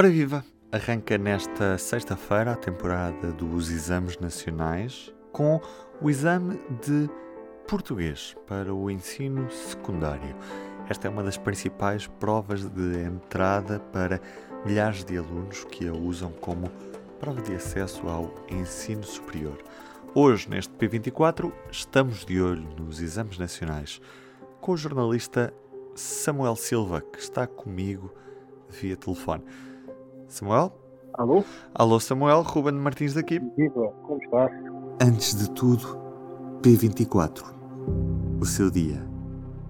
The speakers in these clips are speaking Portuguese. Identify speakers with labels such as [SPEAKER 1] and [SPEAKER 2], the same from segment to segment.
[SPEAKER 1] Ora viva! Arranca nesta sexta-feira a temporada dos exames nacionais com o exame de português para o ensino secundário. Esta é uma das principais provas de entrada para milhares de alunos que a usam como prova de acesso ao ensino superior. Hoje, neste P24, estamos de olho nos exames nacionais com o jornalista Samuel Silva, que está comigo via telefone. Samuel?
[SPEAKER 2] Alô?
[SPEAKER 1] Alô, Samuel. Ruben Martins daqui.
[SPEAKER 2] Viva, como estás?
[SPEAKER 1] Antes de tudo, P24. O seu dia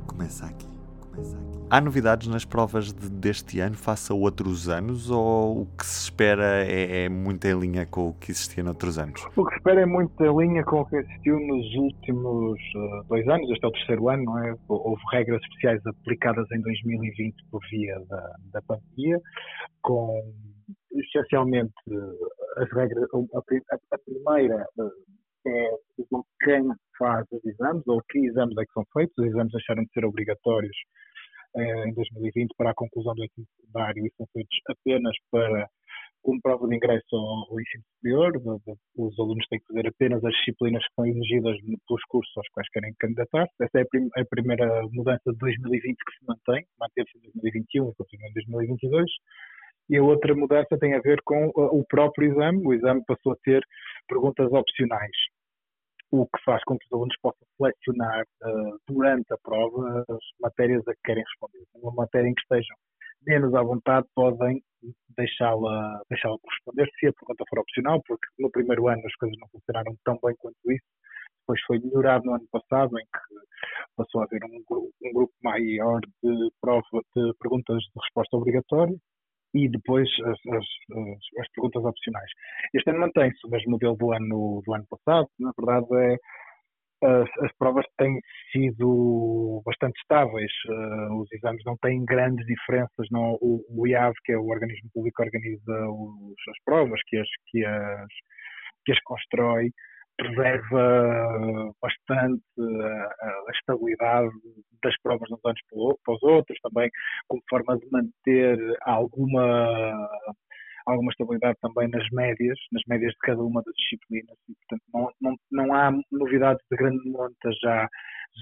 [SPEAKER 1] começa aqui. Começa aqui. Há novidades nas provas de, deste ano face a outros anos ou o que se espera é, é, muito em linha com o que existia noutros anos?
[SPEAKER 2] O que se espera é muito em linha com o que existiu nos últimos uh, dois anos, este é o terceiro ano, não é? Houve regras especiais aplicadas em 2020 por via da, da pandemia, com essencialmente as regras, a, a, primeira é quem faz os exames ou que exames é que são feitos. Os exames deixaram de ser obrigatórios eh, em 2020 para a conclusão do ensino secundário e são feitos apenas para como prova de ingresso ao, ensino superior. Os alunos têm que fazer apenas as disciplinas que são exigidas pelos cursos aos quais querem candidatar-se. Essa é a, primeira mudança de 2020 que se mantém, manteve-se em 2021 e continua em 2022. E a outra mudança tem a ver com uh, o próprio exame. O exame passou a ter perguntas opcionais, o que faz com que os alunos possam selecionar uh, durante a prova as matérias a que querem responder. Uma matéria em que estejam menos à vontade, podem deixá-la deixá corresponder se a pergunta for opcional, porque no primeiro ano as coisas não funcionaram tão bem quanto isso. Depois foi melhorado no ano passado, em que passou a haver um, um grupo maior de, prova, de perguntas de resposta obrigatória e depois as, as, as, perguntas opcionais. Este ano mantém-se o mesmo modelo do ano, do ano passado, na verdade é as, as provas têm sido bastante estáveis, uh, os exames não têm grandes diferenças, não, o, o IAV, que é o organismo público que organiza os, as provas, que as, que as, que as constrói, preserva bastante a, a, estabilidade das provas de uns anos para os outros, também como forma de manter alguma alguma estabilidade também nas médias, nas médias de cada uma das disciplinas, e portanto não, não, não há novidades de grande monta já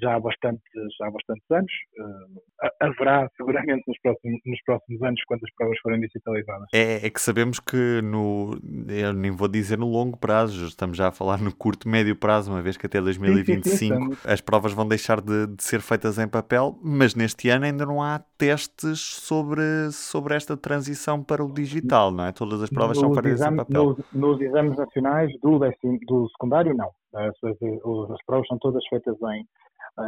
[SPEAKER 2] já há bastantes, já há bastantes anos. Uh, haverá seguramente nos próximos, nos próximos anos quando as provas forem digitalizadas.
[SPEAKER 1] É, é, que sabemos que no, eu nem vou dizer no longo prazo, estamos já a falar no curto, médio prazo, uma vez que até 2025 sim, sim, sim, as provas vão deixar de, de, ser feitas em papel, mas neste ano ainda não há testes sobre, sobre esta transição para o digital, não é? Todas as provas nos são feitas em papel.
[SPEAKER 2] Nos, nos exames nacionais do, décimo, do secundário, não. As, as, as, provas são todas feitas em,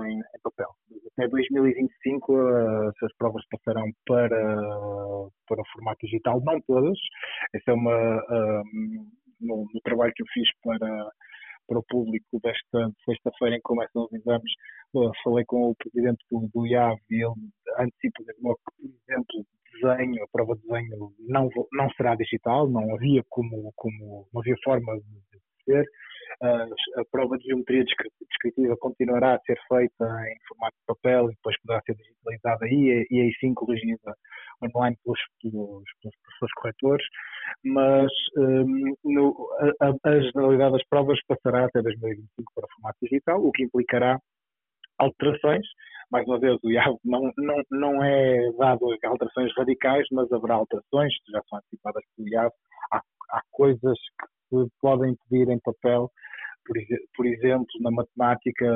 [SPEAKER 2] em, em papel. Até 2025 as, as provas passarão para, para o formato digital, não todas. Esse é uma, um, no, no trabalho que eu fiz para, para o público desta sexta-feira em que começam os exames, falei com o presidente do, do IAV e ele antecipa que, por exemplo, desenho, a prova de desenho não, não será digital, não havia como, como não havia forma de ser a, prova de geometria descritiva continuará a ser feita em formato de papel e depois poderá ser digitalizada aí e, aí sim corrigida online pelos, pelos, pelos professores corretores, mas um, no, a, a, generalidade das provas passará até 2025 para formato digital, o que implicará alterações. Mais uma vez, o IAV não, não, não é dado alterações radicais, mas haverá alterações, que já são antecipadas pelo IAV. Há, há coisas que se podem pedir em papel por, por, exemplo, na matemática,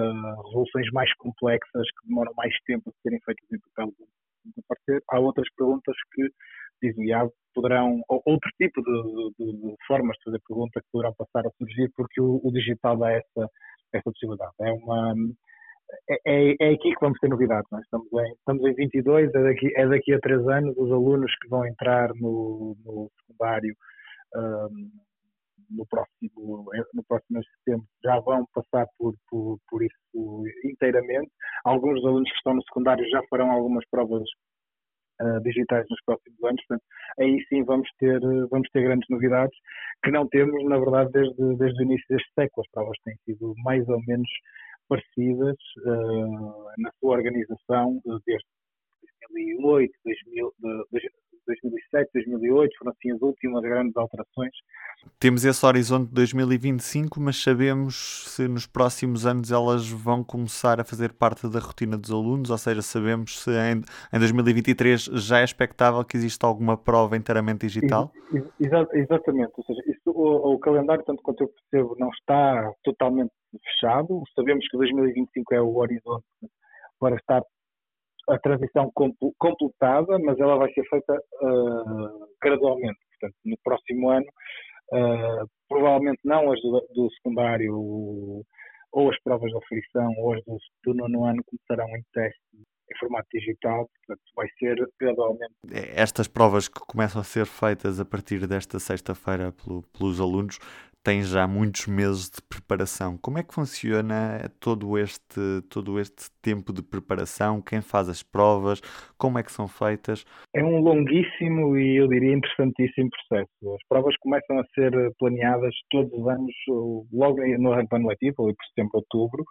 [SPEAKER 2] resoluções mais complexas que demoram mais tempo a serem feitas em papel aparecer. Há outras perguntas que, diz o IAV, poderão, ou outro tipo de, de, de, formas de fazer perguntas que poderão passar a surgir porque o, o digital dá essa, essa possibilidade. É uma. É, é, é aqui que vamos ter novidades. É? Estamos, em, estamos em 22, é daqui, é daqui a três anos. Os alunos que vão entrar no, no secundário um, no próximo, no próximo setembro já vão passar por, por, por isso inteiramente. Alguns dos alunos que estão no secundário já farão algumas provas uh, digitais nos próximos anos, portanto, aí sim vamos ter, vamos ter grandes novidades que não temos, na verdade, desde, desde o início deste século. As provas têm sido mais ou menos parecidas uh, na sua organização desde 2008, 2000, 2007, 2008, foram assim as últimas grandes alterações.
[SPEAKER 1] Temos esse horizonte de 2025, mas sabemos se nos próximos anos elas vão começar a fazer parte da rotina dos alunos, ou seja, sabemos se em, em 2023 já é expectável que exista alguma prova inteiramente digital?
[SPEAKER 2] Ex exatamente, ou seja, isso, o, o, calendário, tanto quanto eu percebo, não está totalmente fechado. Sabemos que 2025 é o horizonte para estar a transição completada, mas ela vai ser feita uh, gradualmente. Portanto, no próximo ano, uh, provavelmente não as do, do, secundário ou as provas de aflição ou as do, do nono ano começarão em teste em formato digital, portanto vai ser gradualmente.
[SPEAKER 1] Estas provas que começam a ser feitas a partir desta sexta-feira pelo, pelos alunos tem já muitos meses de preparação. Como é que funciona todo este, todo este tempo de preparação? Quem faz as provas? Como é que são feitas?
[SPEAKER 2] É um longuíssimo e eu diria interessantíssimo processo. As provas começam a ser planeadas todos os anos, logo no ano letivo, ali por setembro, outubro.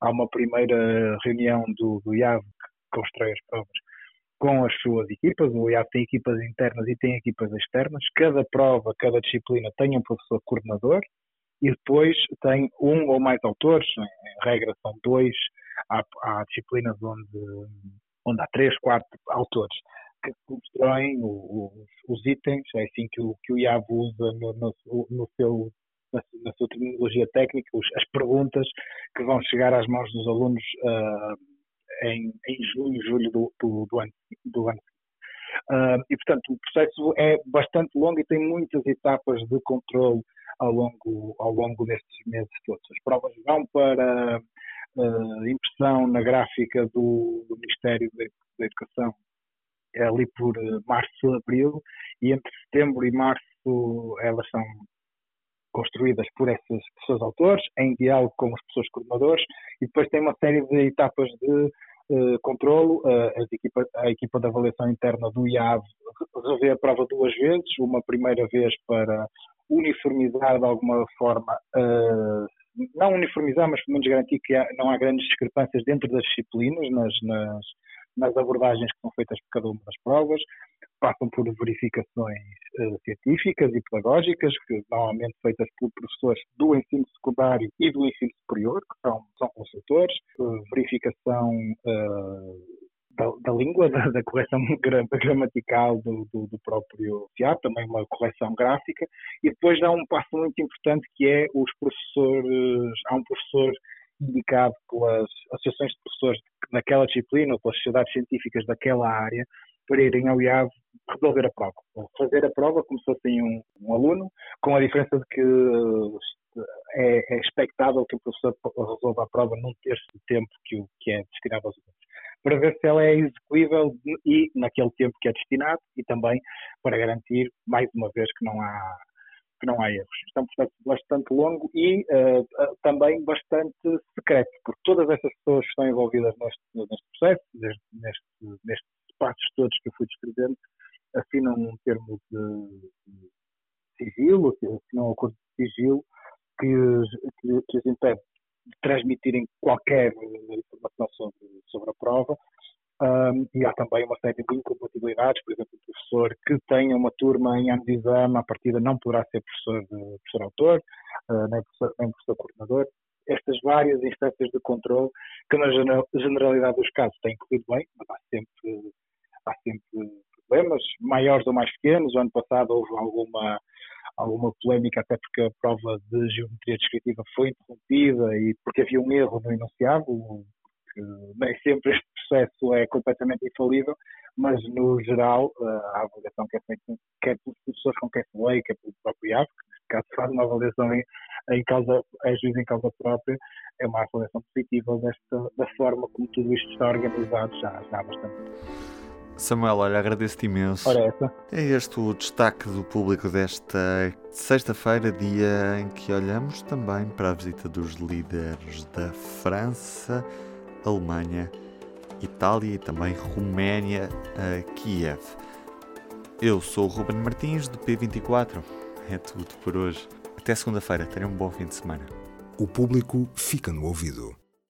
[SPEAKER 2] Há uma primeira reunião do, do IAV que constrói as provas com as suas equipas. O IAP tem equipas internas e tem equipas externas. Cada prova, cada disciplina tem um professor coordenador e depois tem um ou mais autores. Em regra são dois. Há, há disciplinas onde, onde há três, quatro autores que constroem os, os, itens. É assim que o, que o IAV usa no, no, no seu na, sua terminologia técnica, as perguntas que vão chegar às mãos dos alunos uh, em, em junho, julho do, do, do ano. Do ano. Uh, e, portanto, o processo é bastante longo e tem muitas etapas de controle ao longo, ao longo destes meses todos. As provas vão para uh, impressão na gráfica do, do Ministério da Educação ali por março, abril, e entre setembro e março elas são construídas por essas pessoas autores, em diálogo com as pessoas coordenadores, e depois tem uma série de etapas de uh, controlo. Uh, equipa, a equipa de avaliação interna do IAV revê a prova duas vezes, uma primeira vez para uniformizar de alguma forma, uh, não uniformizar, mas pelo menos garantir que há, não há grandes discrepâncias dentro das disciplinas, nas, nas, nas abordagens que são feitas por cada uma das provas passam por verificações uh, científicas e pedagógicas, que normalmente feitas por professores do ensino secundário e do ensino superior, que são, são consultores, uh, verificação uh, da, da, língua, da, da correção gramatical do, do, do próprio teatro, também uma correção gráfica, e depois dá um passo muito importante que é os professores, há um professor indicado pelas associações de professores naquela disciplina ou pelas sociedades científicas daquela área para irem ao IAV resolver a prova. Fazer a prova como se fosse um, um aluno, com a diferença de que é, é expectável que o professor resolva a prova num terço do tempo que, o, que é destinado aos alunos. Para ver se ela é execuível e naquele tempo que é destinado e também para garantir, mais uma vez, que não há, que não há erros. Isto é um processo bastante longo e uh, também bastante secreto, porque todas essas pessoas que estão envolvidas neste, neste processo, neste, neste, nestes passos todos que eu fui descrevendo, assinam um termo de, de sigilo, assinam um acordo de sigilo que, que, que os impede de transmitirem qualquer informação sobre, sobre a prova. E há também uma série de incompatibilidades, por exemplo, o professor que tenha uma turma em ano de exame, à partida não poderá ser professor, professor autor, uh, nem, professor, nem professor coordenador. Estas várias instâncias de controle, que na generalidade dos casos têm corrido bem, mas há sempre, há sempre problemas, maiores ou mais pequenos. O ano passado houve alguma, alguma polémica, até porque a prova de geometria descritiva foi interrompida e porque havia um erro no enunciado, nem sempre este processo é completamente infalível, mas no geral a avaliação que é feita quer pelos professores com quem falei, quer pelo próprio IAV, que neste caso faz uma avaliação em, em causa, é juiz em causa própria, é uma avaliação positiva desta, da forma como tudo isto está organizado já, já há bastante tempo.
[SPEAKER 1] Samuel, olha, agradeço-te imenso. É este o destaque do público desta sexta-feira, dia em que olhamos também para a visita dos líderes da França, Alemanha, Itália e também Roménia a Kiev. Eu sou o Ruben Martins, do P24. É tudo por hoje. Até segunda-feira. Tenham um bom fim de semana.
[SPEAKER 3] O público fica no ouvido.